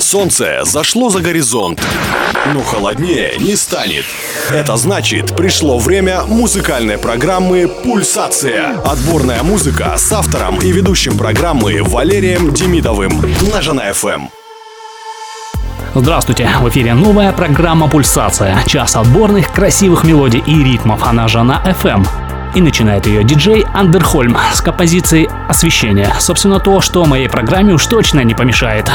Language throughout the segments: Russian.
Солнце зашло за горизонт, но холоднее не станет. Это значит, пришло время музыкальной программы «Пульсация». Отборная музыка с автором и ведущим программы Валерием Демидовым на Жана-ФМ. Здравствуйте! В эфире новая программа «Пульсация». Час отборных, красивых мелодий и ритмов. Она Жана FM. И начинает ее диджей Андерхольм с композицией «Освещение». Собственно, то, что моей программе уж точно не помешает.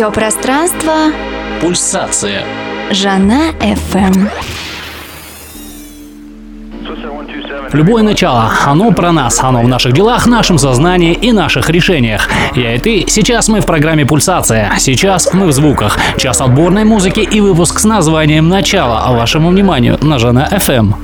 Все пространство. Пульсация. Жана FM. Любое начало, оно про нас, оно в наших делах, нашем сознании и наших решениях. Я и ты, сейчас мы в программе «Пульсация», сейчас мы в звуках, час отборной музыки и выпуск с названием «Начало», а вашему вниманию на Жана FM.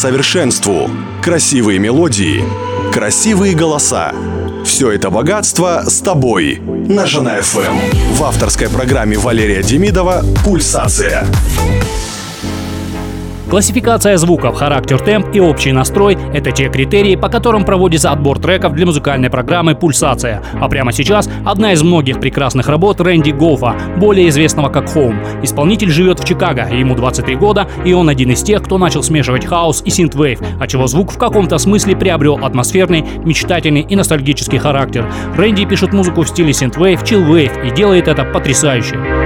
Совершенству. Красивые мелодии, красивые голоса. Все это богатство с тобой на Жена ФМ. В авторской программе Валерия Демидова «Пульсация». Классификация звуков, характер темп и общий настрой – это те критерии, по которым проводится отбор треков для музыкальной программы «Пульсация». А прямо сейчас одна из многих прекрасных работ Рэнди Гофа, более известного как Home. Исполнитель живет в Чикаго, ему 23 года, и он один из тех, кто начал смешивать house и synthwave, отчего звук в каком-то смысле приобрел атмосферный, мечтательный и ностальгический характер. Рэнди пишет музыку в стиле synthwave, chillwave и делает это потрясающе.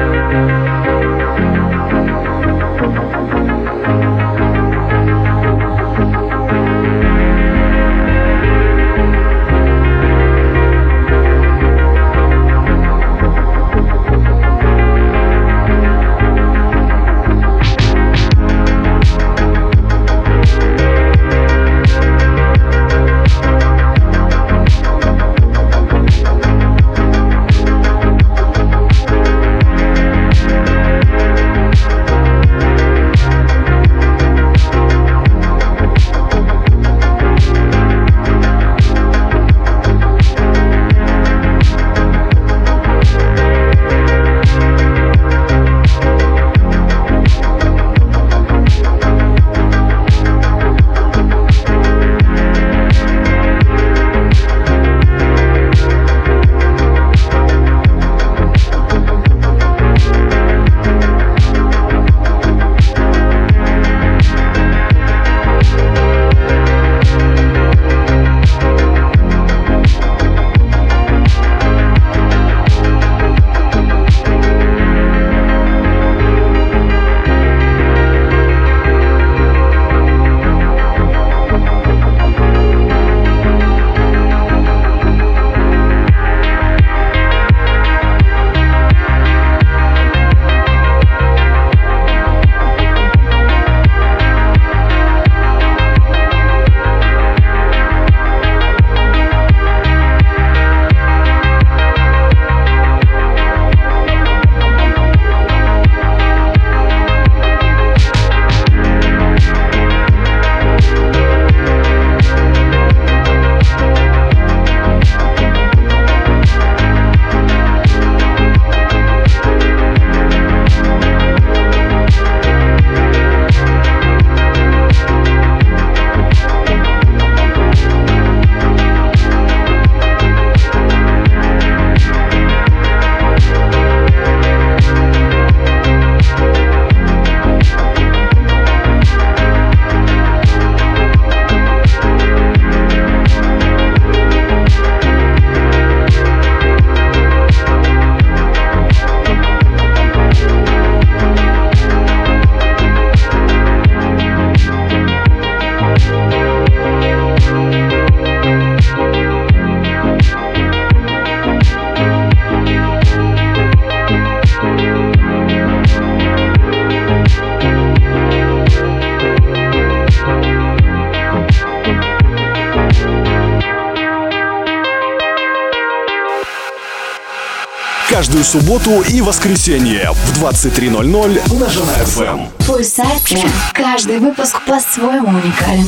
Каждую субботу и воскресенье в 23.00 на Жена ФМ. Пульсация. Каждый выпуск по-своему уникален.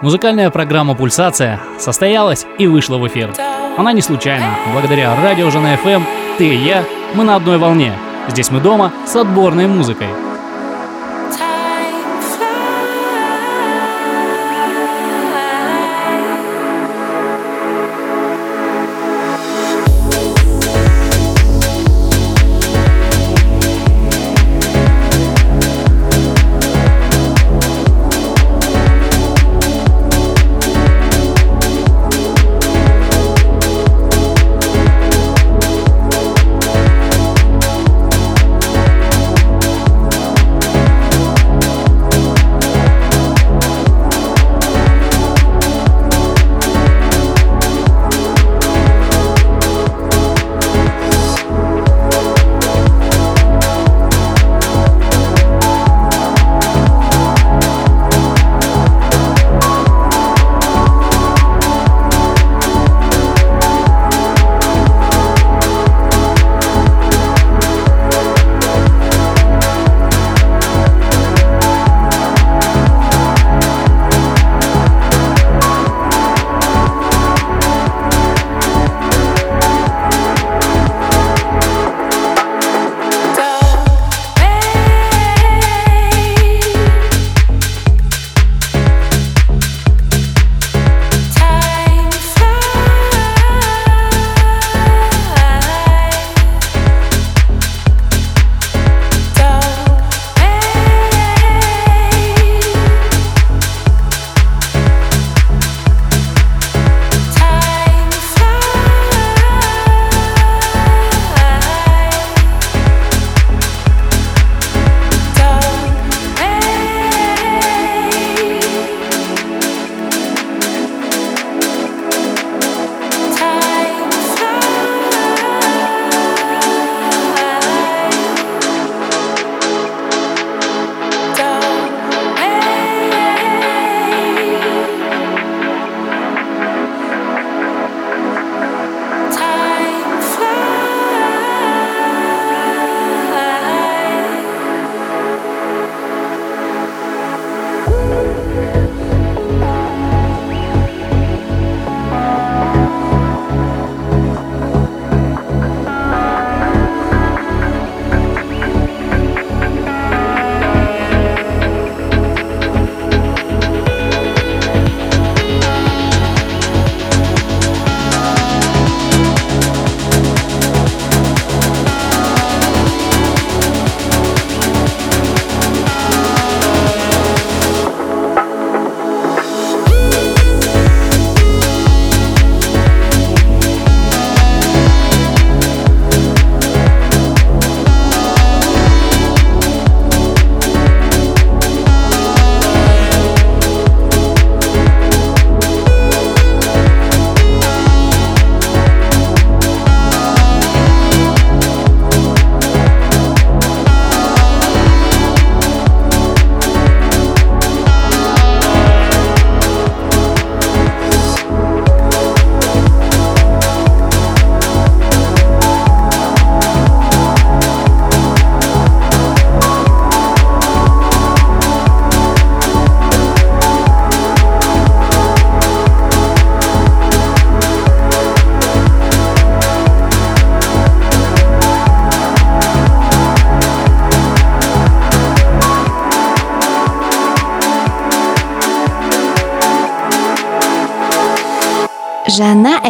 Музыкальная программа «Пульсация» состоялась и вышла в эфир. Она не случайна. Благодаря радио Жена ФМ ты и я, мы на одной волне. Здесь мы дома с отборной музыкой.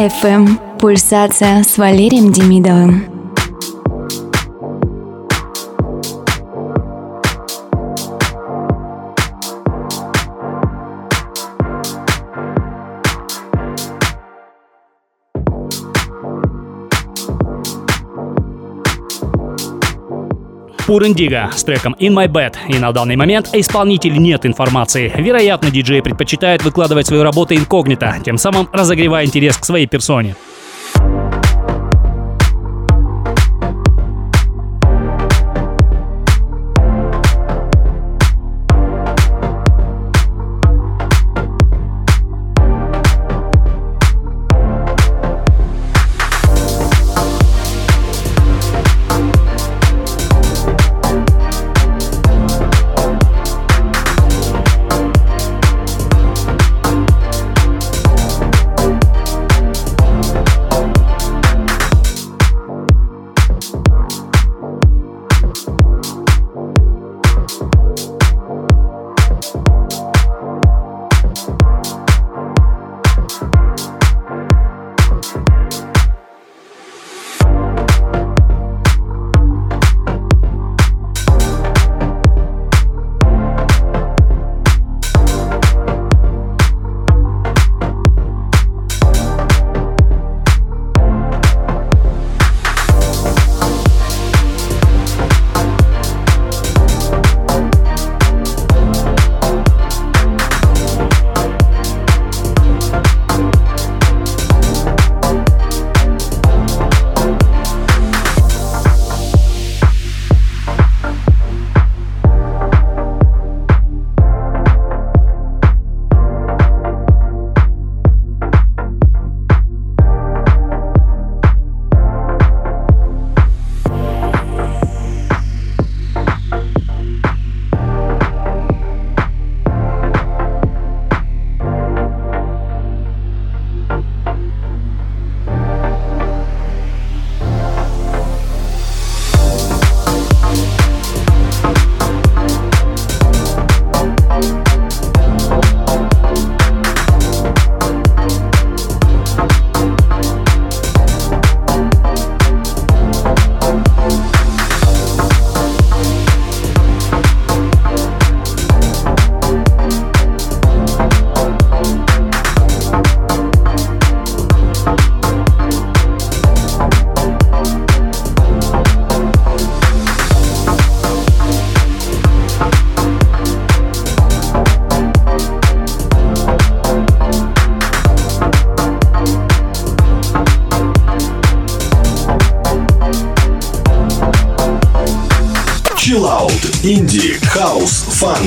FM «Пульсация» с Валерием Демидовым. Пур Индиго с треком In My Bed. И на данный момент о исполнителе нет информации. Вероятно, диджей предпочитает выкладывать свою работу инкогнито, тем самым разогревая интерес к своей персоне.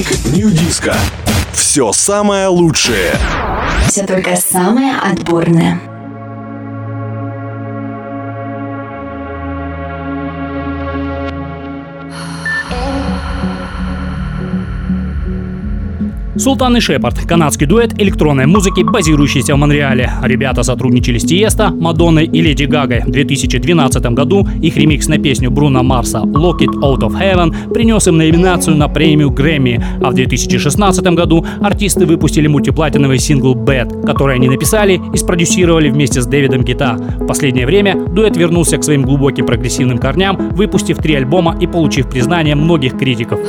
Фанк, нью-диско. Все самое лучшее. Все только самое отборное. Султан и Шепард – канадский дуэт электронной музыки, базирующийся в Монреале. Ребята сотрудничали с Тиеста, Мадонной и Леди Гагой. В 2012 году их ремикс на песню Бруно Марса «Lock It Out of Heaven» принес им номинацию на премию Грэмми, а в 2016 году артисты выпустили мультиплатиновый сингл «Bad», который они написали и спродюсировали вместе с Дэвидом Гита. В последнее время дуэт вернулся к своим глубоким прогрессивным корням, выпустив три альбома и получив признание многих критиков.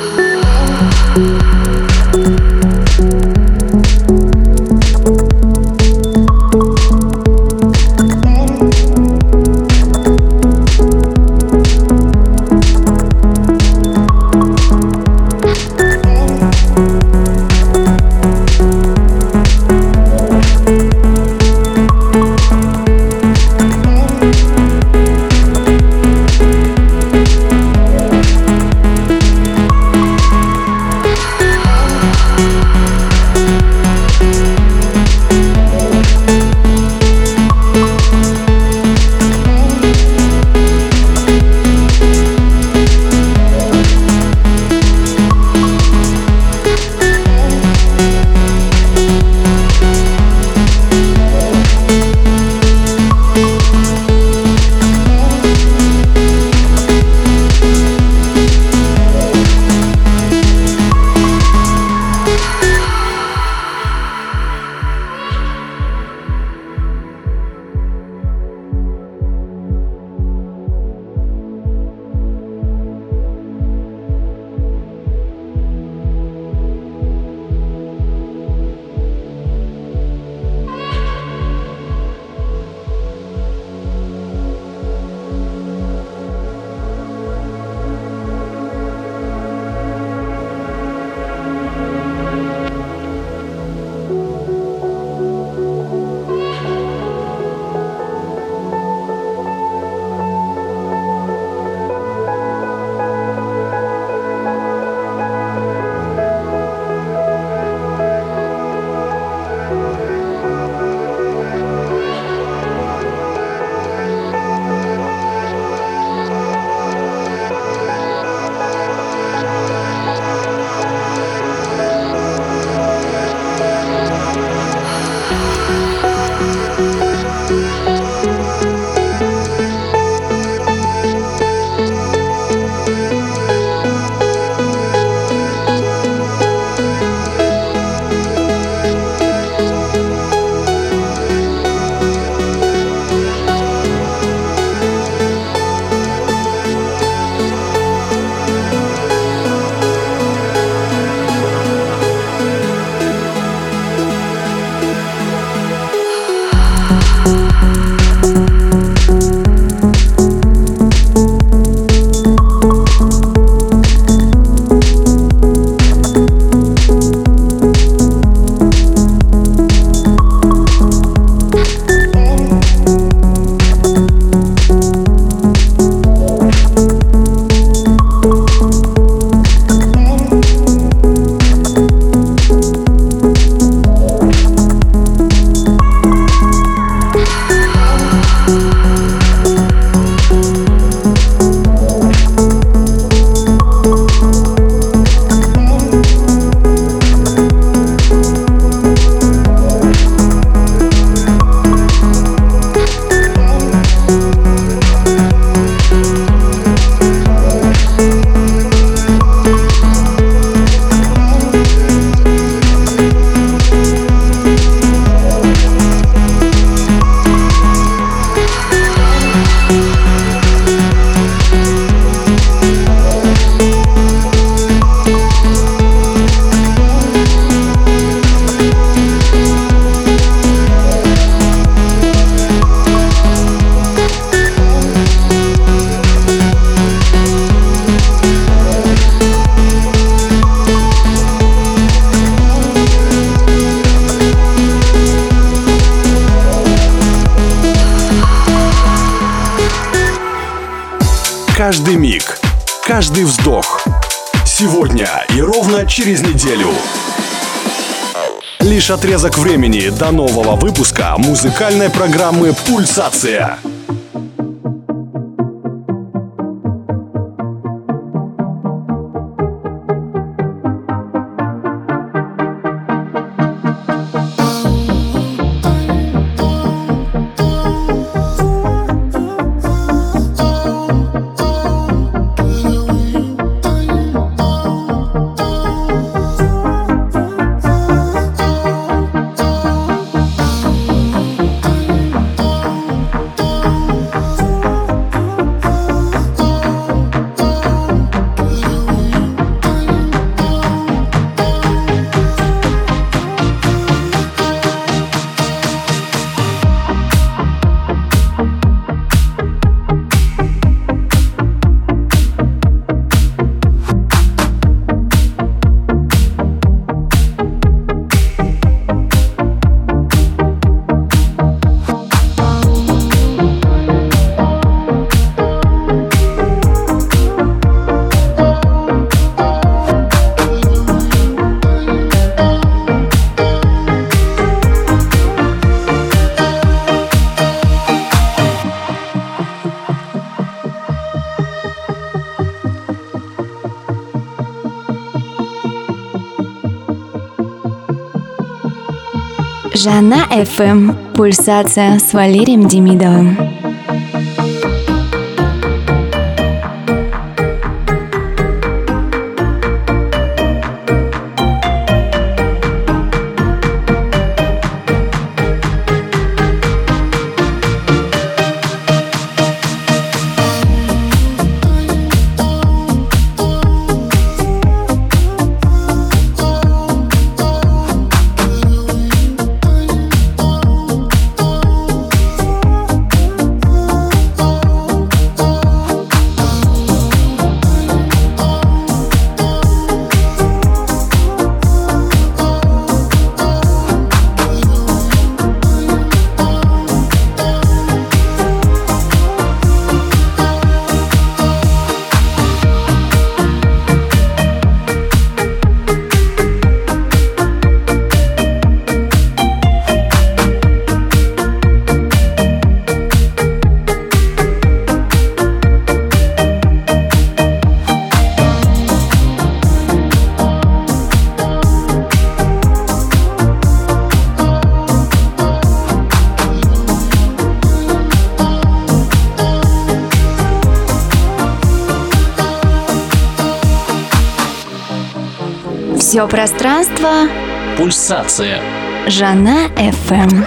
Каждый миг, каждый вздох. Сегодня и ровно через неделю. Лишь отрезок времени до нового выпуска музыкальной программы «Пульсация». Жана ФМ. Пульсация с Валерием Демидовым. Все пространство. Пульсация. Жана ФМ.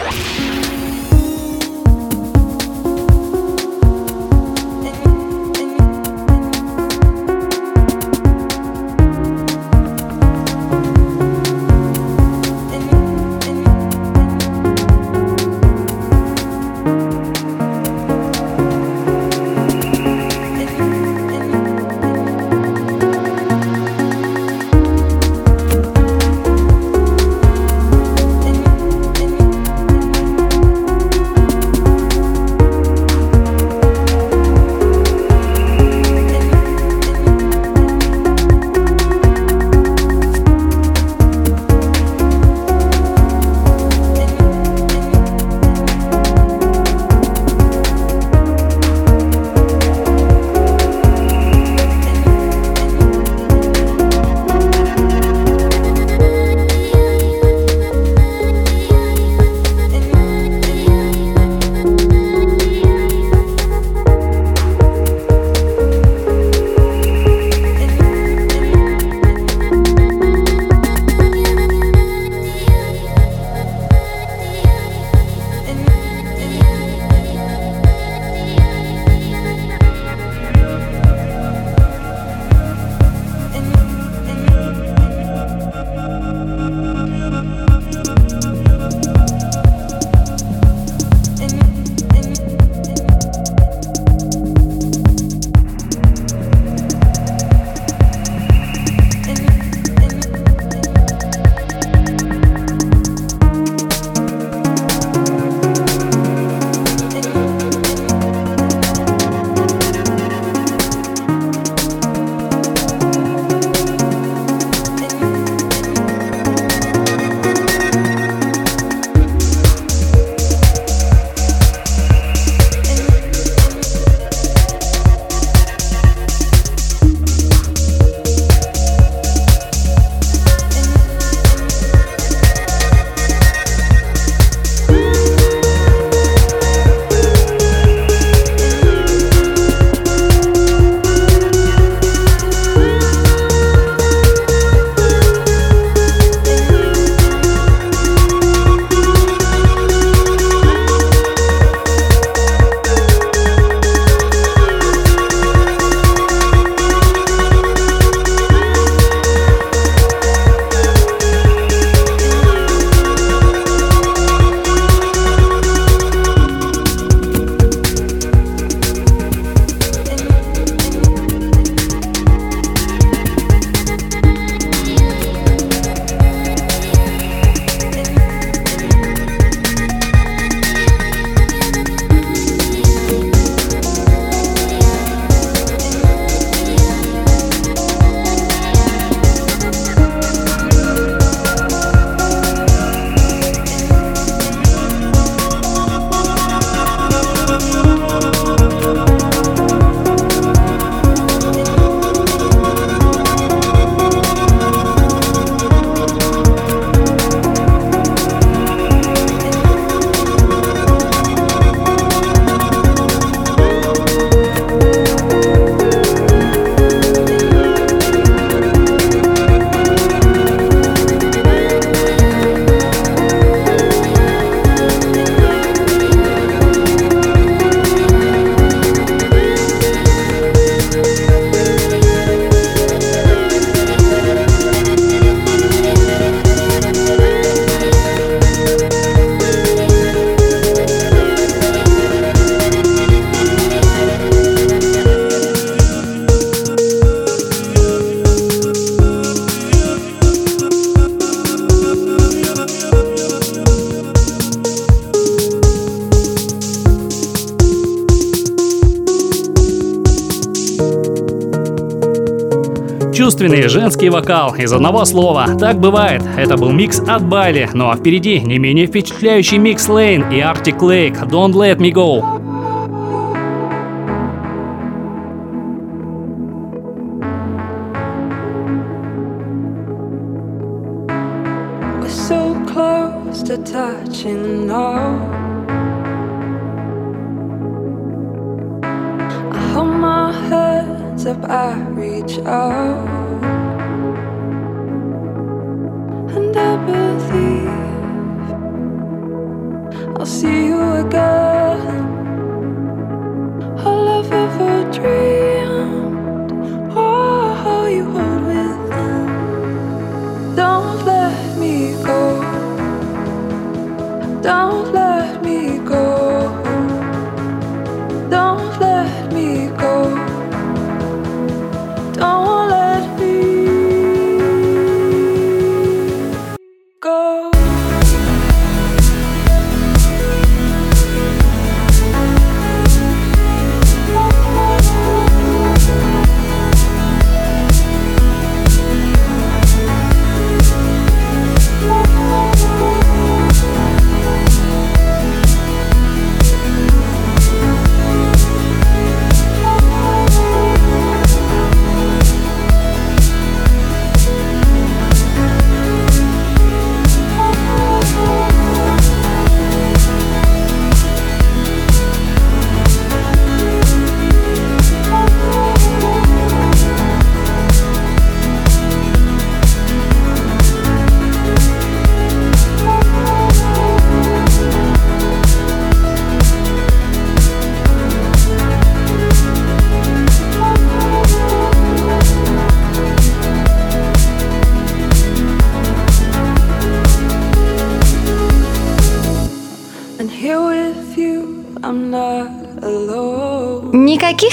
Женский вокал из одного слова. Так бывает. Это был микс от Байли. Ну а впереди не менее впечатляющий микс Лейн и Arctic Lake «Don't Let Me Go».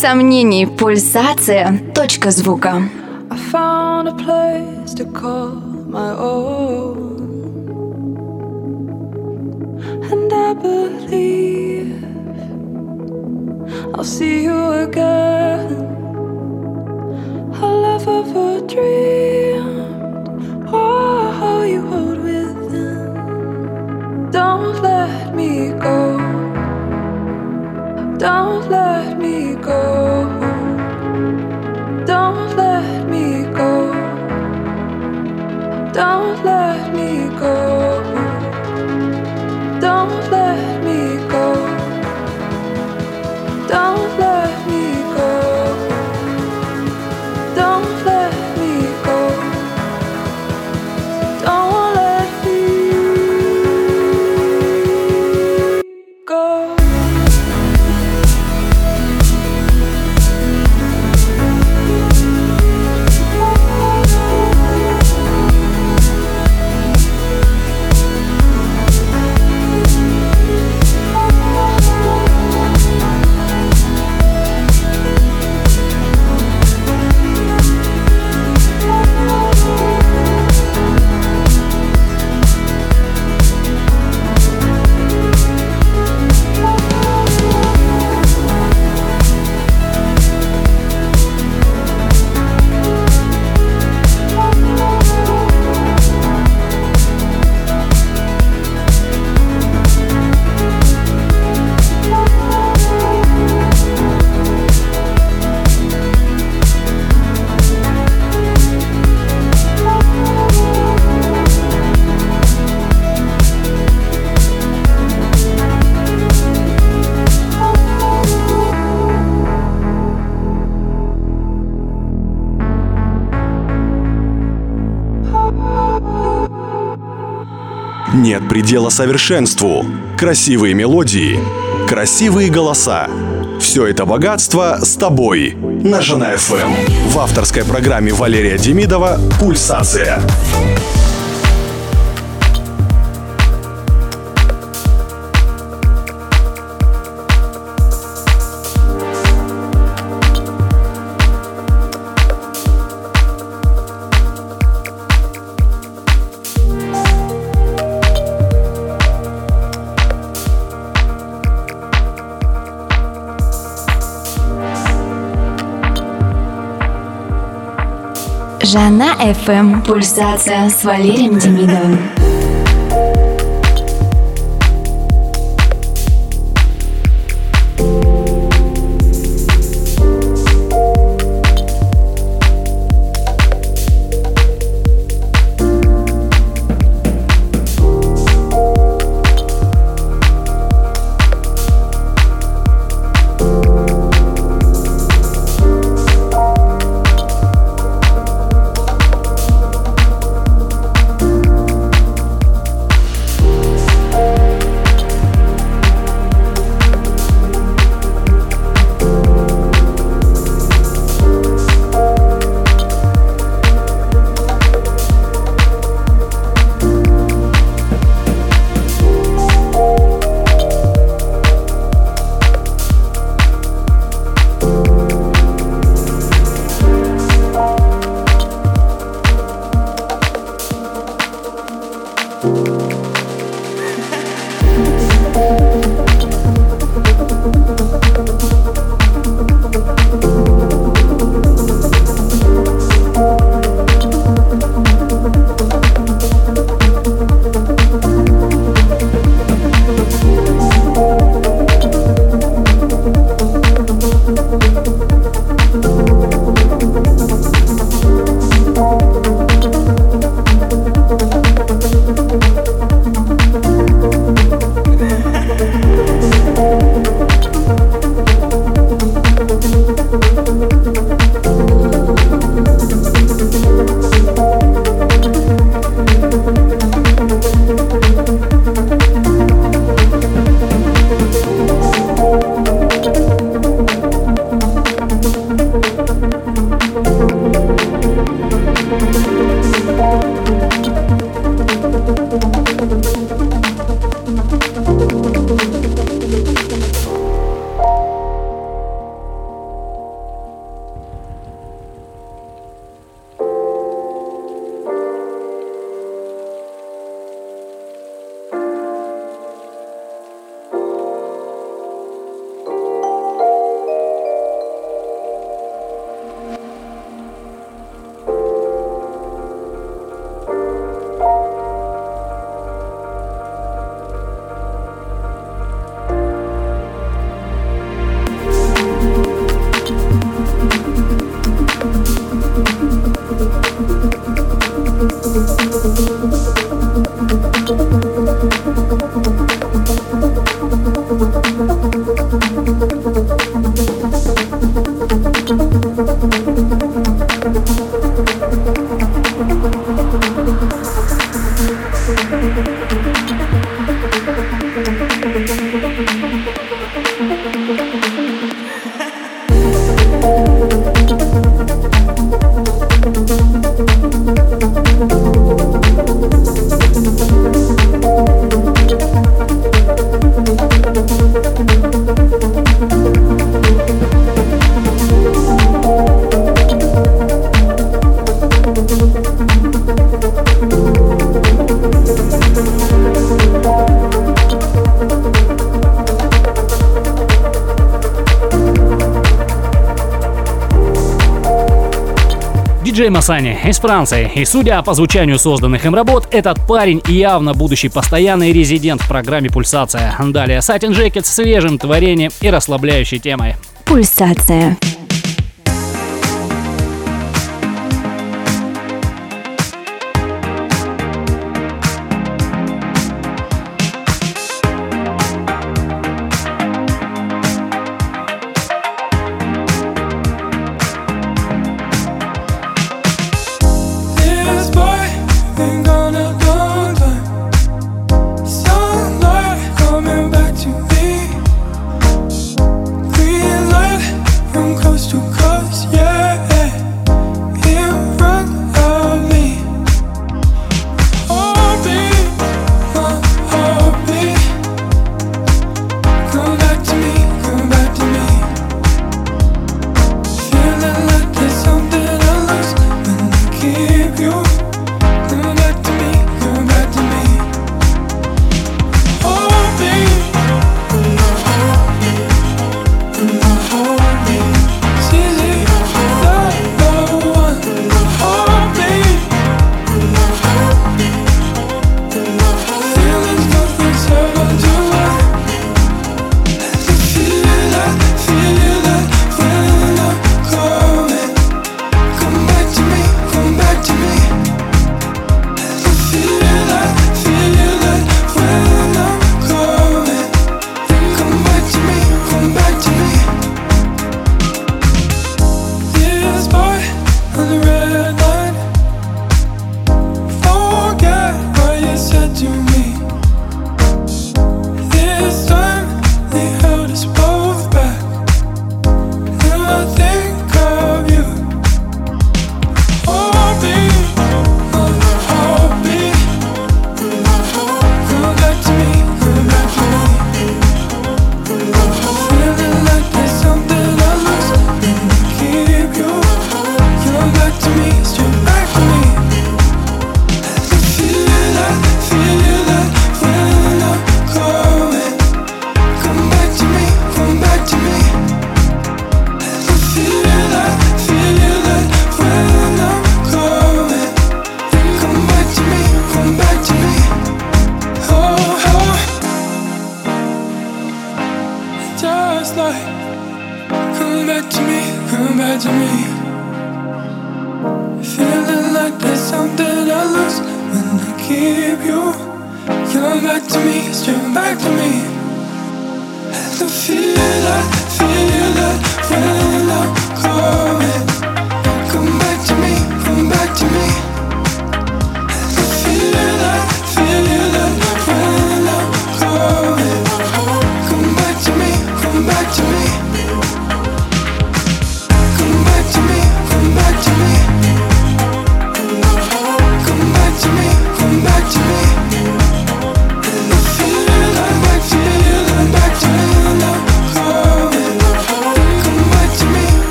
Сомнений, пульсация, точка звука. Oh. Don't let me go. Don't let me. Don't let me go. Нет предела совершенству. Красивые мелодии, красивые голоса. Все это богатство с тобой на Жена ФМ. В авторской программе Валерия Демидова «Пульсация». Этажа на FM. Пульсация с Валерием Демидовым. Масани из Франции. И судя по звучанию созданных им работ, этот парень явно будущий постоянный резидент в программе «Пульсация». Далее Сатин Джекет с свежим творением и расслабляющей темой. Пульсация.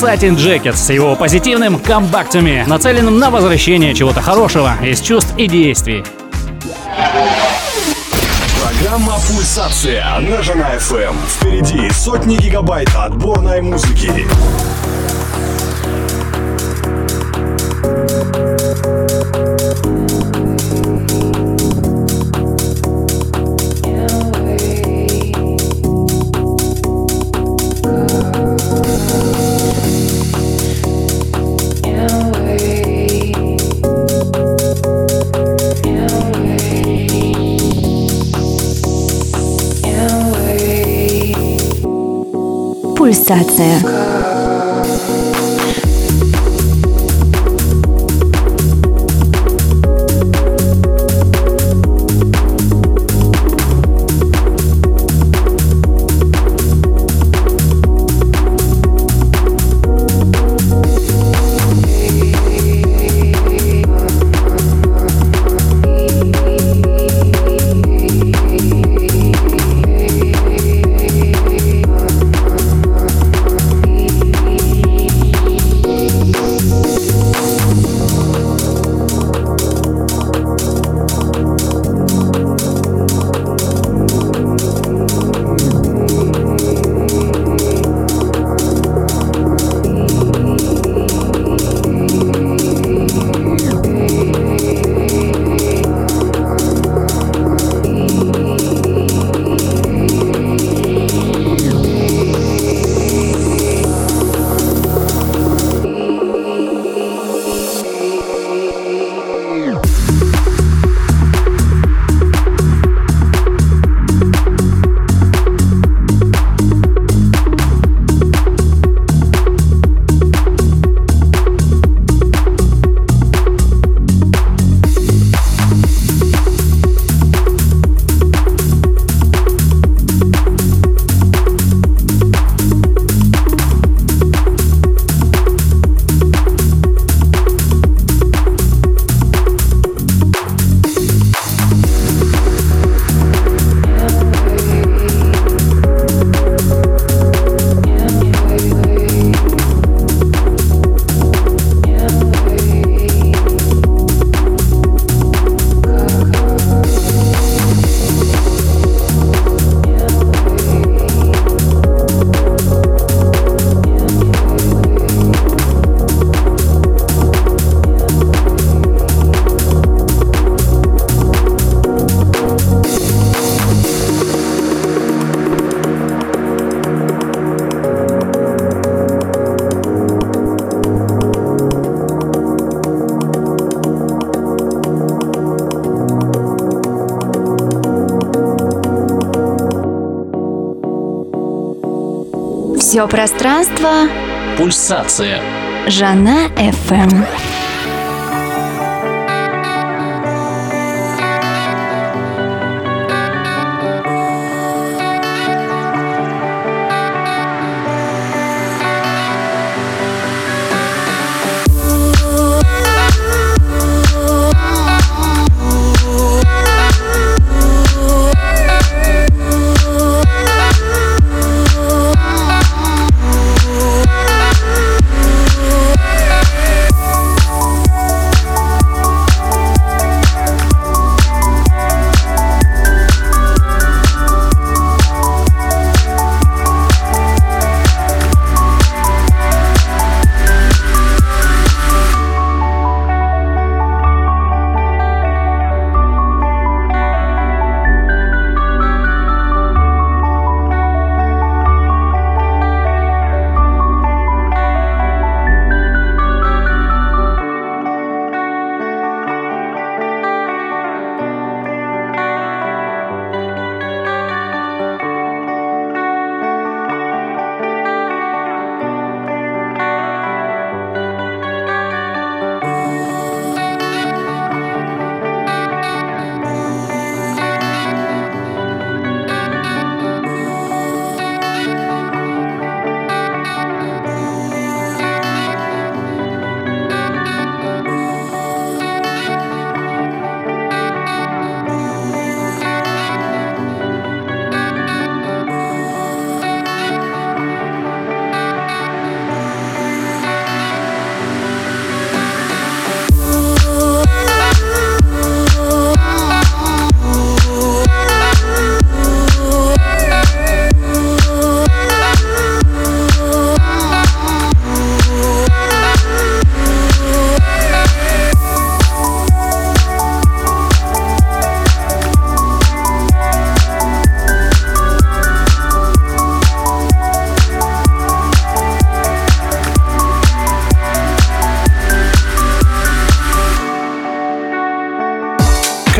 Satin Jacket с его позитивным Come To Me, нацеленным на возвращение чего-то хорошего из чувств и действий. Программа «Пульсация» на Жена-ФМ. Эм. Впереди сотни гигабайт отборной музыки. got there. Радиопространство. Пульсация. Жана ФМ.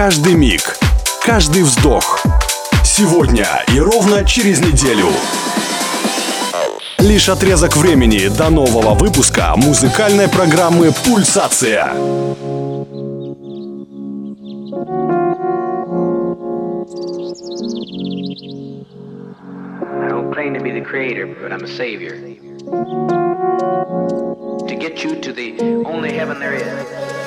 Каждый миг, каждый вздох. Сегодня и ровно через неделю. Лишь отрезок времени до нового выпуска музыкальной программы «Пульсация». To get you to the only heaven there is.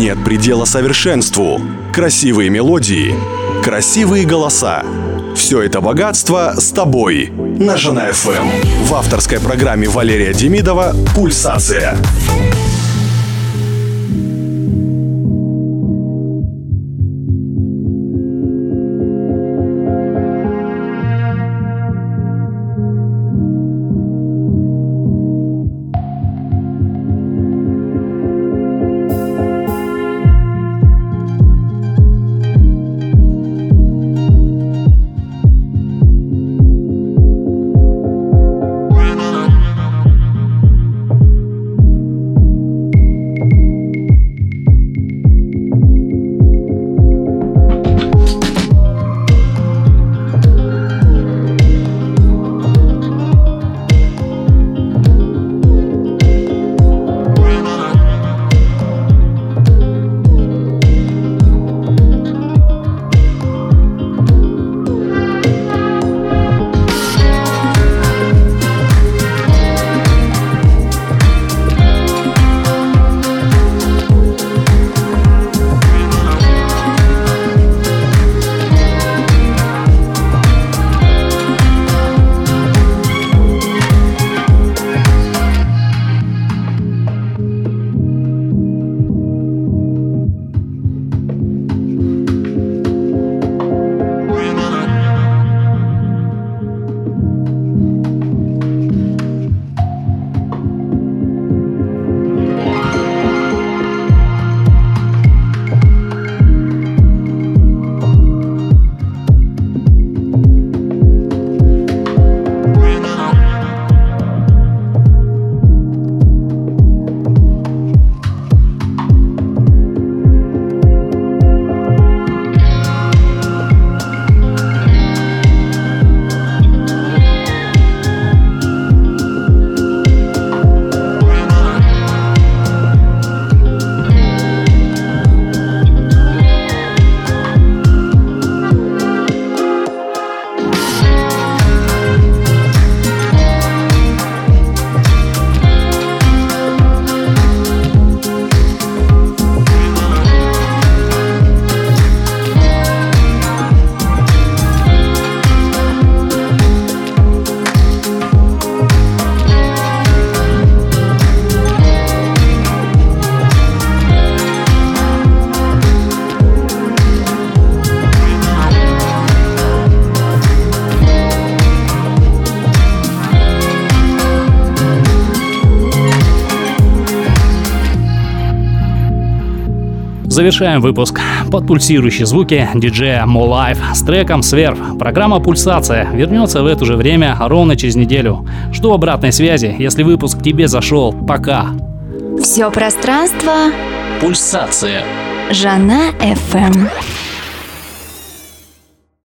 Нет предела совершенству. Красивые мелодии, красивые голоса. Все это богатство с тобой на Жена ФМ эм. в авторской программе Валерия Демидова «Пульсация». Завершаем выпуск под пульсирующие звуки диджея Мулайф с треком «Сверв». Программа «Пульсация» вернется в это же время ровно через неделю. Жду обратной связи, если выпуск тебе зашел. Пока. Все пространство Пульсация. Жана FM.